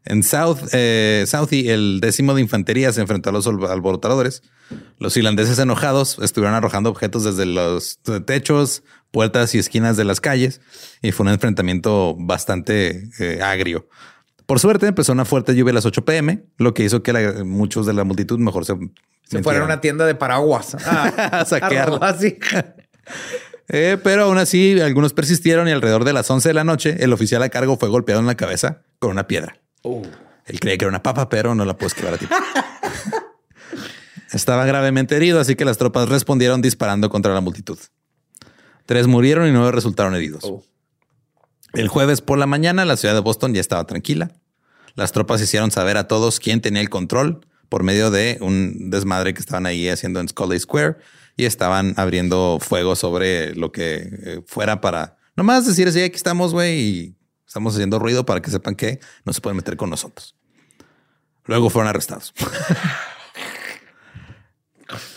En South, eh, Southie, el décimo de infantería se enfrentó a los al- alborotadores. Los irlandeses enojados estuvieron arrojando objetos desde los techos, puertas y esquinas de las calles y fue un enfrentamiento bastante eh, agrio. Por suerte empezó una fuerte lluvia a las 8 pm, lo que hizo que la- muchos de la multitud mejor se, Se fueron a una tienda de paraguas. A saquearlo. robar, sí. Eh, pero aún así, algunos persistieron y alrededor de las 11 de la noche, el oficial a cargo fue golpeado en la cabeza con una piedra. Él creía que era una papa, pero no la puedes esquivar a ti. Estaba gravemente herido, así que las tropas respondieron disparando contra la multitud. Tres murieron y nueve resultaron heridos. Oh. El jueves por la mañana, la ciudad de Boston ya estaba tranquila. Las tropas hicieron saber a todos quién tenía el control por medio de un desmadre que estaban ahí haciendo en Scully Square y estaban abriendo fuego sobre lo que eh, fuera para nomás decir así, aquí estamos, güey, y estamos haciendo ruido para que sepan que no se pueden meter con nosotros. Luego fueron arrestados.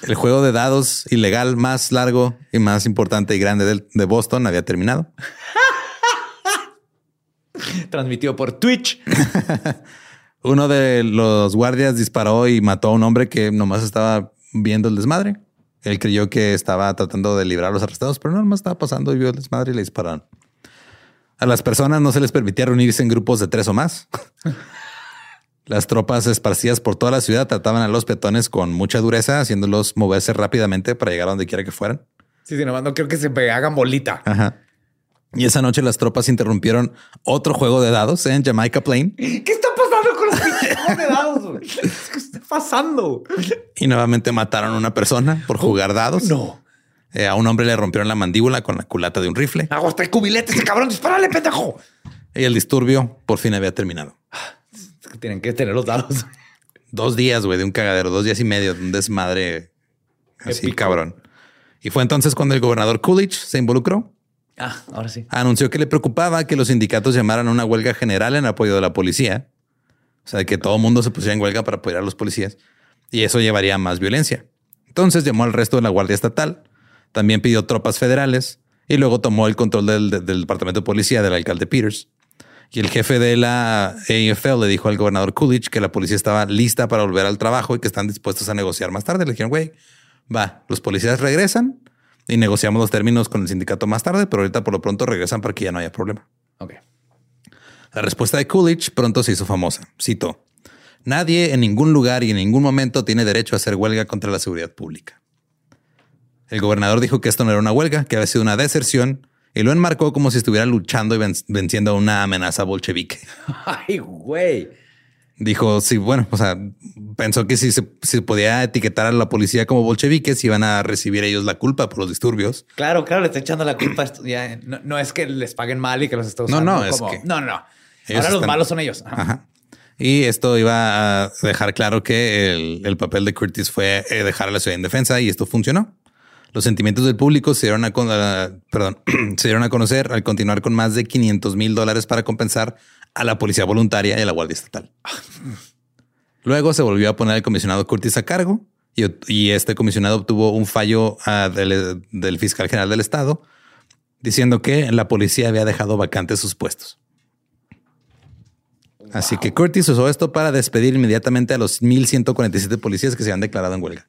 El juego de dados ilegal más largo y más importante y grande de Boston había terminado. Transmitido por Twitch. Uno de los guardias disparó y mató a un hombre que nomás estaba viendo el desmadre. Él creyó que estaba tratando de librar a los arrestados, pero no, nomás estaba pasando y vio el desmadre y le dispararon. A las personas no se les permitía reunirse en grupos de tres o más. Las tropas esparcidas por toda la ciudad trataban a los peatones con mucha dureza, haciéndolos moverse rápidamente para llegar a donde quiera que fueran. Sí, sí, nomás no quiero que se hagan bolita. Ajá. Y esa noche las tropas interrumpieron otro juego de dados en Jamaica Plain ¿Qué está pasando con los juegos de dados? ¿Qué está pasando? y nuevamente mataron a una persona por jugar dados. No. Eh, a un hombre le rompieron la mandíbula con la culata de un rifle Hago el cubilete, ese cabrón, dispárale, pendejo. y el disturbio por fin había terminado. Que tienen que tener los dados. Dos días, güey, de un cagadero, dos días y medio de un desmadre así, Épico. cabrón. Y fue entonces cuando el gobernador Coolidge se involucró. Ah, ahora sí. Anunció que le preocupaba que los sindicatos llamaran a una huelga general en apoyo de la policía. O sea, que todo el mundo se pusiera en huelga para apoyar a los policías. Y eso llevaría a más violencia. Entonces llamó al resto de la Guardia Estatal. También pidió tropas federales. Y luego tomó el control del, del departamento de policía del alcalde Peters. Y el jefe de la AFL le dijo al gobernador Coolidge que la policía estaba lista para volver al trabajo y que están dispuestos a negociar más tarde. Le dijeron, güey, va, los policías regresan y negociamos los términos con el sindicato más tarde, pero ahorita por lo pronto regresan para que ya no haya problema. Ok. La respuesta de Coolidge pronto se hizo famosa. Cito, nadie en ningún lugar y en ningún momento tiene derecho a hacer huelga contra la seguridad pública. El gobernador dijo que esto no era una huelga, que había sido una deserción y lo enmarcó como si estuviera luchando y ven- venciendo una amenaza bolchevique. Ay, güey. Dijo, sí, bueno, o sea, pensó que si se, si podía etiquetar a la policía como bolcheviques, iban a recibir ellos la culpa por los disturbios. Claro, claro, le está echando la culpa. Ya, no, no es que les paguen mal y que los está No, usando. no, es como- que No, no. Ahora los están- malos son ellos. Ajá. Ajá. Y esto iba a dejar claro que el, el papel de Curtis fue eh, dejar a la ciudad en defensa y esto funcionó. Los sentimientos del público se dieron a, con- a- perdón, se dieron a conocer al continuar con más de 500 mil dólares para compensar a la policía voluntaria y a la Guardia Estatal. Luego se volvió a poner al comisionado Curtis a cargo y, y este comisionado obtuvo un fallo ah, del, del fiscal general del estado diciendo que la policía había dejado vacantes sus puestos. Así que Curtis usó esto para despedir inmediatamente a los 1147 policías que se habían declarado en huelga.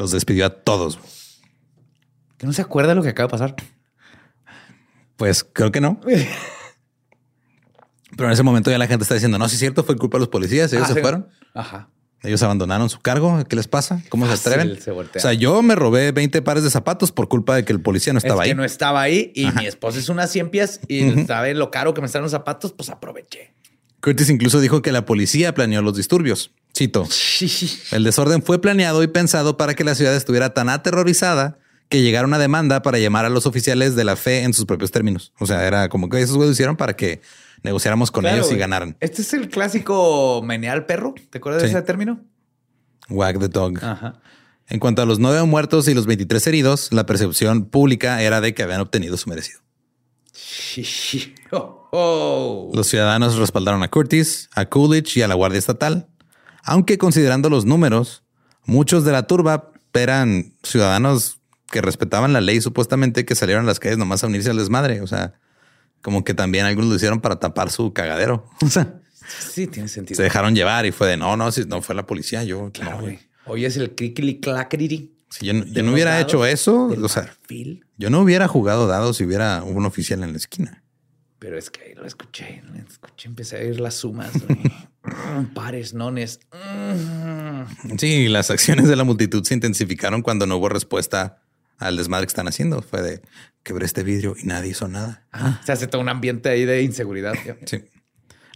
Los despidió a todos. Que no se acuerda de lo que acaba de pasar. Pues creo que no. Pero en ese momento ya la gente está diciendo, no, si es cierto, fue culpa de los policías, ellos Ah, se sí. fueron. Ajá. Ellos abandonaron su cargo. ¿Qué les pasa? ¿Cómo se Fácil atreven? se o sea, yo me robé 20 pares de zapatos por culpa de que el policía no estaba es que ahí. no estaba ahí y mi esposa es una cien pies y sabe lo caro que me están los zapatos, pues aproveché. Curtis incluso dijo que la policía planeó los disturbios. Cito. El desorden fue planeado y pensado para que la ciudad estuviera tan aterrorizada que llegara una demanda para llamar a los oficiales de la fe en sus propios términos. O sea, era como que esos güeyes lo hicieron para que negociáramos con Claro, ellos y ganaran. Este es el clásico menear perro. ¿Te acuerdas Sí. de ese término? Wag the dog. Ajá. En cuanto a los nueve muertos y los 23 heridos, la percepción pública era de que habían obtenido su merecido. Oh. Oh. Los ciudadanos respaldaron a Curtis, a Coolidge y a la Guardia Estatal, aunque considerando los números, muchos de la turba eran ciudadanos que respetaban la ley supuestamente que salieron a las calles nomás a unirse al desmadre. O sea, como que también algunos lo hicieron para tapar su cagadero. O sea, Sí, tiene sentido. se dejaron llevar y fue de no, no, si no fue la policía, yo Claro, no, güey. Hoy es el crickly clackity. Si yo, no- yo hubiera dados hecho eso, o sea, marfil. yo no hubiera jugado dados si hubiera un oficial en la esquina. Pero es que ahí lo escuché, lo escuché, empecé a oír las sumas, pares, nones. Mm. Sí, las acciones de la multitud se intensificaron cuando no hubo respuesta al desmadre que están haciendo. Fue de quebré este vidrio y nadie hizo nada. Ah, Se hace todo un ambiente ahí de inseguridad. Sí.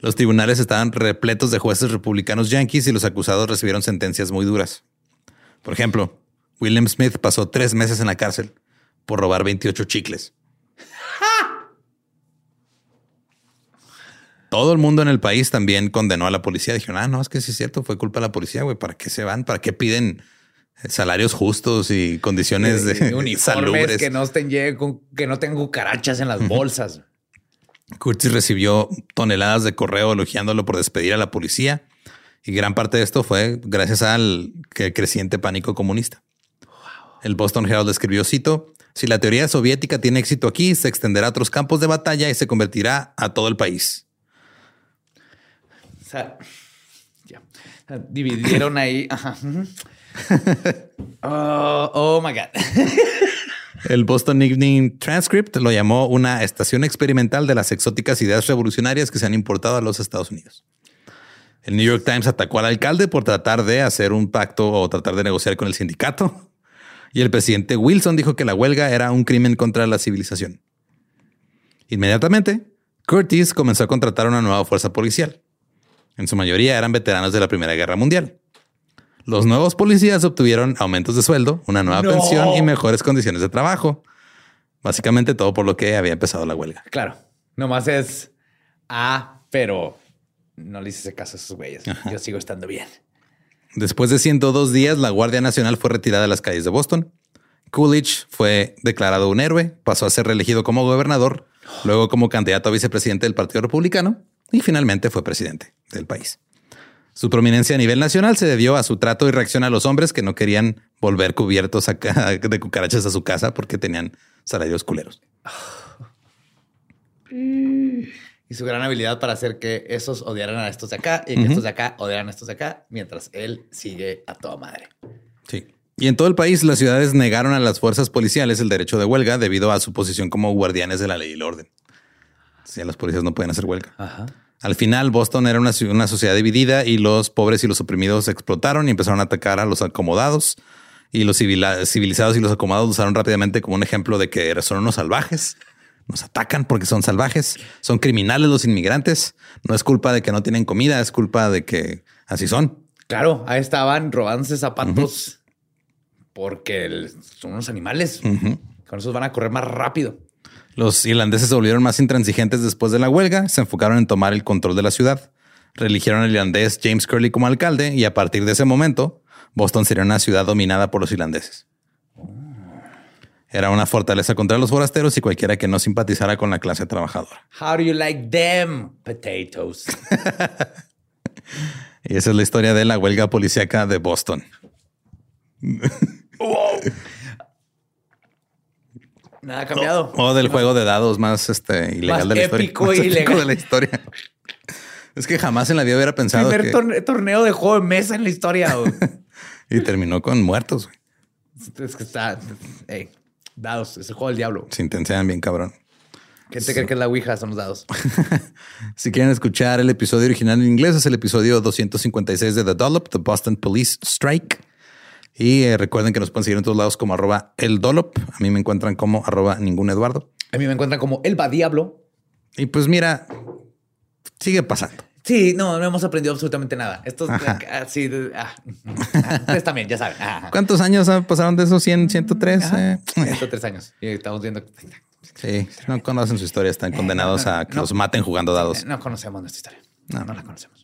Los tribunales estaban repletos de jueces republicanos yanquis y los acusados recibieron sentencias muy duras. Por ejemplo, William Smith pasó tres meses en la cárcel por robar 28 chicles. Todo el mundo en el país también condenó a la policía. Dijeron, ah, no, es que sí es cierto, fue culpa de la policía, güey. ¿Para qué se van? ¿Para qué piden salarios justos y condiciones de Y uniformes salubres? que no estén que no tengan cucarachas en las bolsas. Curtis recibió toneladas de correo elogiándolo por despedir a la policía y gran parte de esto fue gracias al creciente pánico comunista. El Boston Herald escribió, cito, si la teoría soviética tiene éxito aquí, se extenderá a otros campos de batalla y se convertirá a todo el país. Sea, ya. Dividieron ahí. Ajá. Oh, oh my God. El Boston Evening Transcript lo llamó una estación experimental de las exóticas ideas revolucionarias que se han importado a los Estados Unidos. El New York Times atacó al alcalde por tratar de hacer un pacto o tratar de negociar con el sindicato. Y el presidente Wilson dijo que la huelga era un crimen contra la civilización. Inmediatamente, Curtis comenzó a contratar una nueva fuerza policial. En su mayoría eran veteranos de la Primera Guerra Mundial. Los nuevos policías obtuvieron aumentos de sueldo, una nueva No. pensión y mejores condiciones de trabajo. Básicamente todo por lo que había empezado la huelga. Claro, nomás es ah, pero no le hice caso a esos güeyes. Yo sigo estando bien. Después de 102 días, la Guardia Nacional fue retirada de las calles de Boston. Coolidge fue declarado un héroe, pasó a ser reelegido como gobernador, luego como candidato a vicepresidente del Partido Republicano y finalmente fue presidente del país. Su prominencia a nivel nacional se debió a su trato y reacción a los hombres que no querían volver cubiertos acá de cucarachas a su casa porque tenían salarios culeros. Y su gran habilidad para hacer que esos odiaran a estos de acá y que estos de acá odiaran a estos de acá, mientras él sigue a toda madre. Sí. Y en todo el país, las ciudades negaron a las fuerzas policiales el derecho de huelga debido a su posición como guardianes de la ley y el orden. Sí, los policías no pueden hacer huelga. Ajá. Al final, Boston era una, una sociedad dividida y los pobres y los oprimidos explotaron y empezaron a atacar a los acomodados. Y los civilizados y los acomodados usaron rápidamente como un ejemplo de que son unos salvajes. Nos atacan porque son salvajes. Son criminales los inmigrantes. No es culpa de que no tienen comida, es culpa de que así son. Claro, ahí estaban robándose zapatos porque el- son unos animales. Con esos van a correr más rápido. Los irlandeses se volvieron más intransigentes después de la huelga, se enfocaron en tomar el control de la ciudad. Reeligieron al irlandés James Curley como alcalde y a partir de ese momento, Boston sería una ciudad dominada por los irlandeses. Era una fortaleza contra los forasteros y cualquiera que no simpatizara con la clase trabajadora. How do you like them potatoes? Y esa es la historia de la huelga policíaca de Boston. Nada ha cambiado. O del juego de dados más este, ilegal Más de la historia. épico Más épico ilegal. de la historia. Es que jamás en la vida hubiera pensado Primer que... torne- torneo de juego de mesa en la historia. Y terminó con muertos. güey. es que está. Ey, dados, es el juego del diablo. Se intensean bien cabrón. ¿Quién te cree que es la Ouija? Son los dados. Si quieren escuchar el episodio original en inglés, es el episodio 256 de The Dollop, The Boston Police Strike. Y eh, recuerden que nos pueden seguir en todos lados como arroba el Dollop. A mí me encuentran como arroba ningún Eduardo. A mí me encuentran como el va diablo. Y pues mira, sigue pasando. Sí, no, no hemos aprendido absolutamente nada. Estos Ajá. ah, ah, ah, ustedes también, ya saben. Ajá. ¿Cuántos años ah, pasaron de esos 100, 103? Ajá. Eh, Estos tres años. Y estamos viendo. sí, no conocen su historia, están condenados a que no. los maten jugando dados. No conocemos nuestra historia. No, no la conocemos.